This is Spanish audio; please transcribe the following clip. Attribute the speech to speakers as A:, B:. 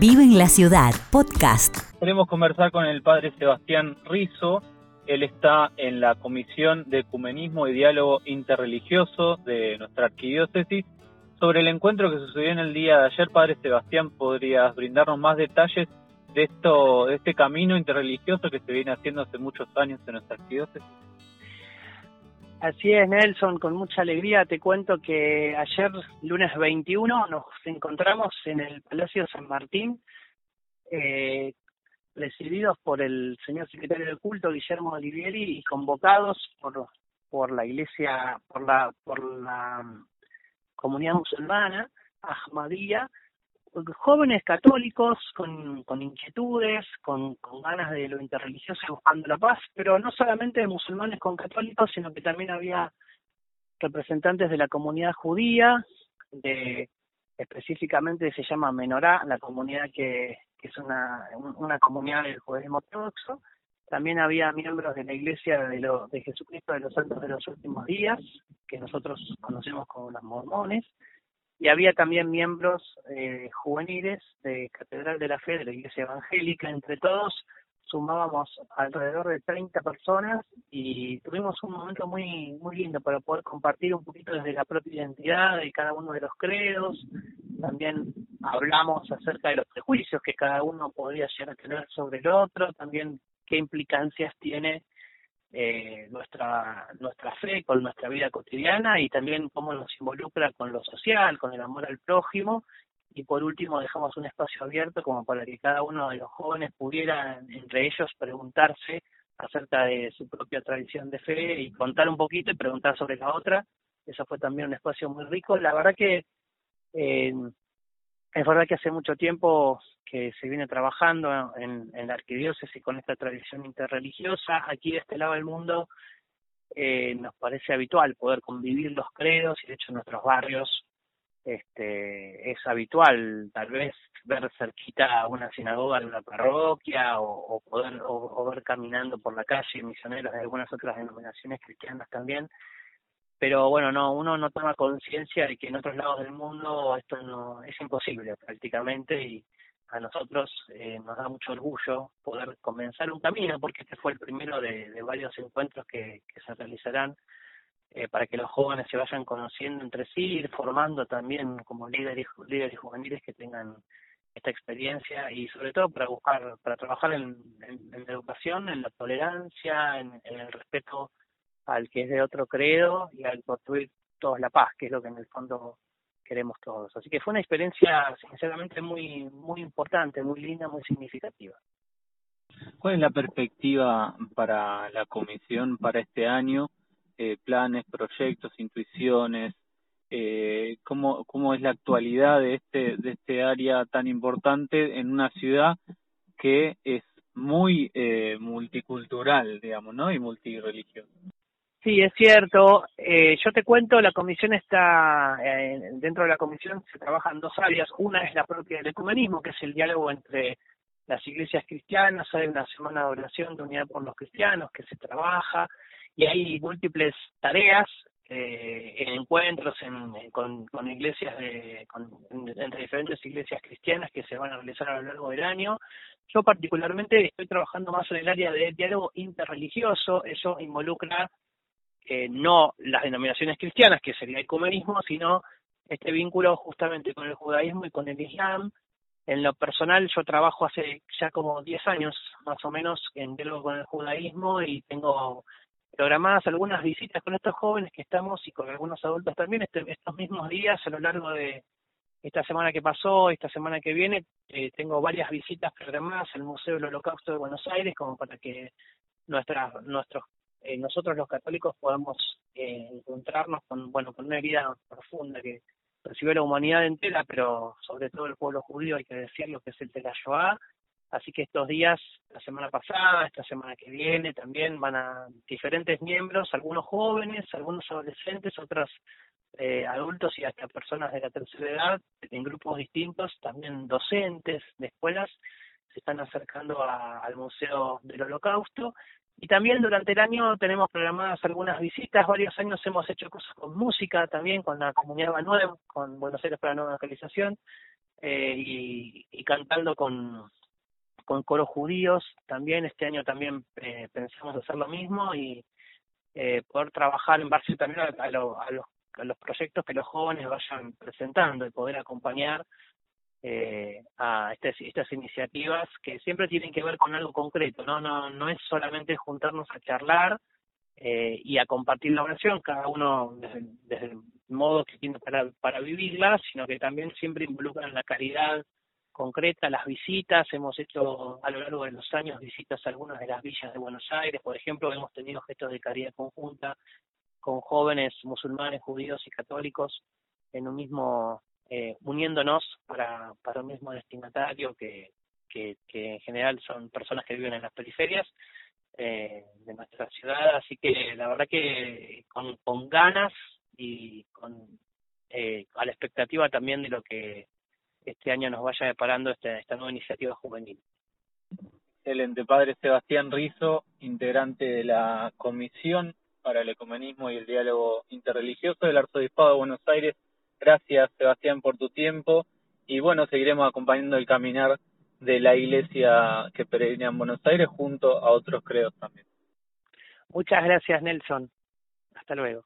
A: Vive en la Ciudad, podcast.
B: Queremos conversar con el padre Sebastián Rizo. Él está en la Comisión de Ecumenismo y Diálogo Interreligioso de nuestra arquidiócesis. Sobre el encuentro que sucedió en el día de ayer, padre Sebastián, ¿podrías brindarnos más detalles de, esto, de este camino interreligioso que se viene haciendo hace muchos años en nuestra arquidiócesis?
C: Así es, Nelson, con mucha alegría. Te cuento que ayer, lunes 21, nos encontramos en el Palacio San Martín, eh, recibidos por el señor secretario de culto, Guillermo Olivieri, y convocados por, por la iglesia, por la, por la comunidad musulmana, Ahmadía, jóvenes católicos con, con inquietudes, con, ganas de lo interreligioso y buscando la paz, pero no solamente musulmanes con católicos, sino que también había representantes de la comunidad judía, de específicamente se llama Menorá, la comunidad que, que es una, una comunidad del judaísmo ortodoxo, también había miembros de la Iglesia de, lo, de Jesucristo de los Santos de los Últimos Días, que nosotros conocemos como los mormones, y había también miembros eh, juveniles de Catedral de la Fe de la Iglesia Evangélica. Entre todos sumábamos alrededor de 30 personas y tuvimos un momento muy muy lindo para poder compartir un poquito desde la propia identidad de cada uno de los credos. También hablamos acerca de los prejuicios que cada uno podría llegar a tener sobre el otro, también qué implicancias tiene eh, nuestra fe con nuestra vida cotidiana y también cómo nos involucra con lo social, con el amor al prójimo y por último dejamos un espacio abierto como para que cada uno de los jóvenes pudiera entre ellos preguntarse acerca de su propia tradición de fe y contar un poquito y preguntar sobre la otra. Eso fue también un espacio muy rico. La verdad que eh, es verdad que hace mucho tiempo que se viene trabajando en, en la arquidiócesis con esta tradición interreligiosa. Aquí de este lado del mundo eh, nos parece habitual poder convivir los credos y de hecho en nuestros barrios este, es habitual tal vez ver cerquita una sinagoga de una parroquia o, o poder o ver caminando por la calle misioneros de algunas otras denominaciones cristianas también. Pero bueno, no, uno no toma conciencia de que en otros lados del mundo esto no es imposible prácticamente y a nosotros eh, nos da mucho orgullo poder comenzar un camino porque este fue el primero de, varios encuentros que, se realizarán eh, para que los jóvenes se vayan conociendo entre sí, ir formando también como líderes, líderes juveniles que tengan esta experiencia y sobre todo para buscar, para trabajar en, la educación, en la tolerancia, en, en el respeto al que es de otro credo y al construir todos la paz, que es lo que en el fondo queremos todos. Así que fue una experiencia sinceramente muy muy importante, muy linda, muy significativa.
B: ¿Cuál es la perspectiva para la comisión para este año? Eh, planes, proyectos, intuiciones, eh, ¿cómo, cómo es la actualidad de este, de este área tan importante en una ciudad que es muy eh, multicultural, digamos, ¿no? Y multireligiosa.
C: Sí, es cierto. Eh, yo te cuento, la comisión está, eh, dentro de la comisión se trabajan dos áreas. Una es la propia del ecumenismo, que es el diálogo entre las iglesias cristianas. Hay una semana de oración de unidad por los cristianos que se trabaja y hay múltiples tareas, eh, encuentros en, con, con iglesias, de, con, entre diferentes iglesias cristianas que se van a realizar a lo largo del año. Yo particularmente estoy trabajando más en el área de diálogo interreligioso. Eso involucra eh, no las denominaciones cristianas, que sería el ecumenismo, sino este vínculo justamente con el judaísmo y con el islam. En lo personal, yo trabajo hace ya como 10 años más o menos en diálogo con el judaísmo y tengo programadas algunas visitas con estos jóvenes que estamos y con algunos adultos también este, estos mismos días a lo largo de esta semana que pasó, esta semana que viene, eh, tengo varias visitas programadas al Museo del Holocausto de Buenos Aires como para que nuestras, nuestros eh, nosotros los católicos podamos eh, encontrarnos con, bueno, con una herida profunda que recibió la humanidad entera, pero sobre todo el pueblo judío, hay que decirlo, que es el de la Shoah. Así que estos días, la semana pasada, esta semana que viene, también van a diferentes miembros, algunos jóvenes, algunos adolescentes, otros eh, adultos y hasta personas de la tercera edad, en grupos distintos, también docentes de escuelas, se están acercando al Museo del Holocausto y también durante el año tenemos programadas algunas visitas, varios años hemos hecho cosas con música también, con la comunidad Manuel, con Buenos Aires para la Nueva Localización. eh, y, y cantando con, con coros judíos también. Este año también eh, pensamos hacer lo mismo y eh, poder trabajar en base también a, a, los, a los proyectos que los jóvenes vayan presentando y poder acompañar eh, a estas, estas iniciativas que siempre tienen que ver con algo concreto, no no no es solamente juntarnos a charlar eh, y a compartir la oración, cada uno desde, desde, el modo que tiene para, para vivirla, sino que también siempre involucran la caridad concreta, las visitas, hemos hecho a lo largo de los años visitas a algunas de las villas de Buenos Aires, por ejemplo, hemos tenido gestos de caridad conjunta con jóvenes musulmanes, judíos y católicos en un mismo eh, uniéndonos para, para un mismo destinatario que, que, en general son personas que viven en las periferias eh, de nuestra ciudad, así que la verdad que con, con ganas y con eh, a la expectativa también de lo que este año nos vaya deparando esta, esta nueva iniciativa juvenil.
B: Excelente, padre Sebastián Rizo, integrante de la Comisión para el Ecumenismo y el Diálogo Interreligioso del Arzobispado de Buenos Aires Gracias, Sebastián, por tu tiempo. Y bueno, seguiremos acompañando el caminar de la iglesia que peregrina en Buenos Aires junto a otros credos también.
C: Muchas gracias, Nelson. Hasta luego.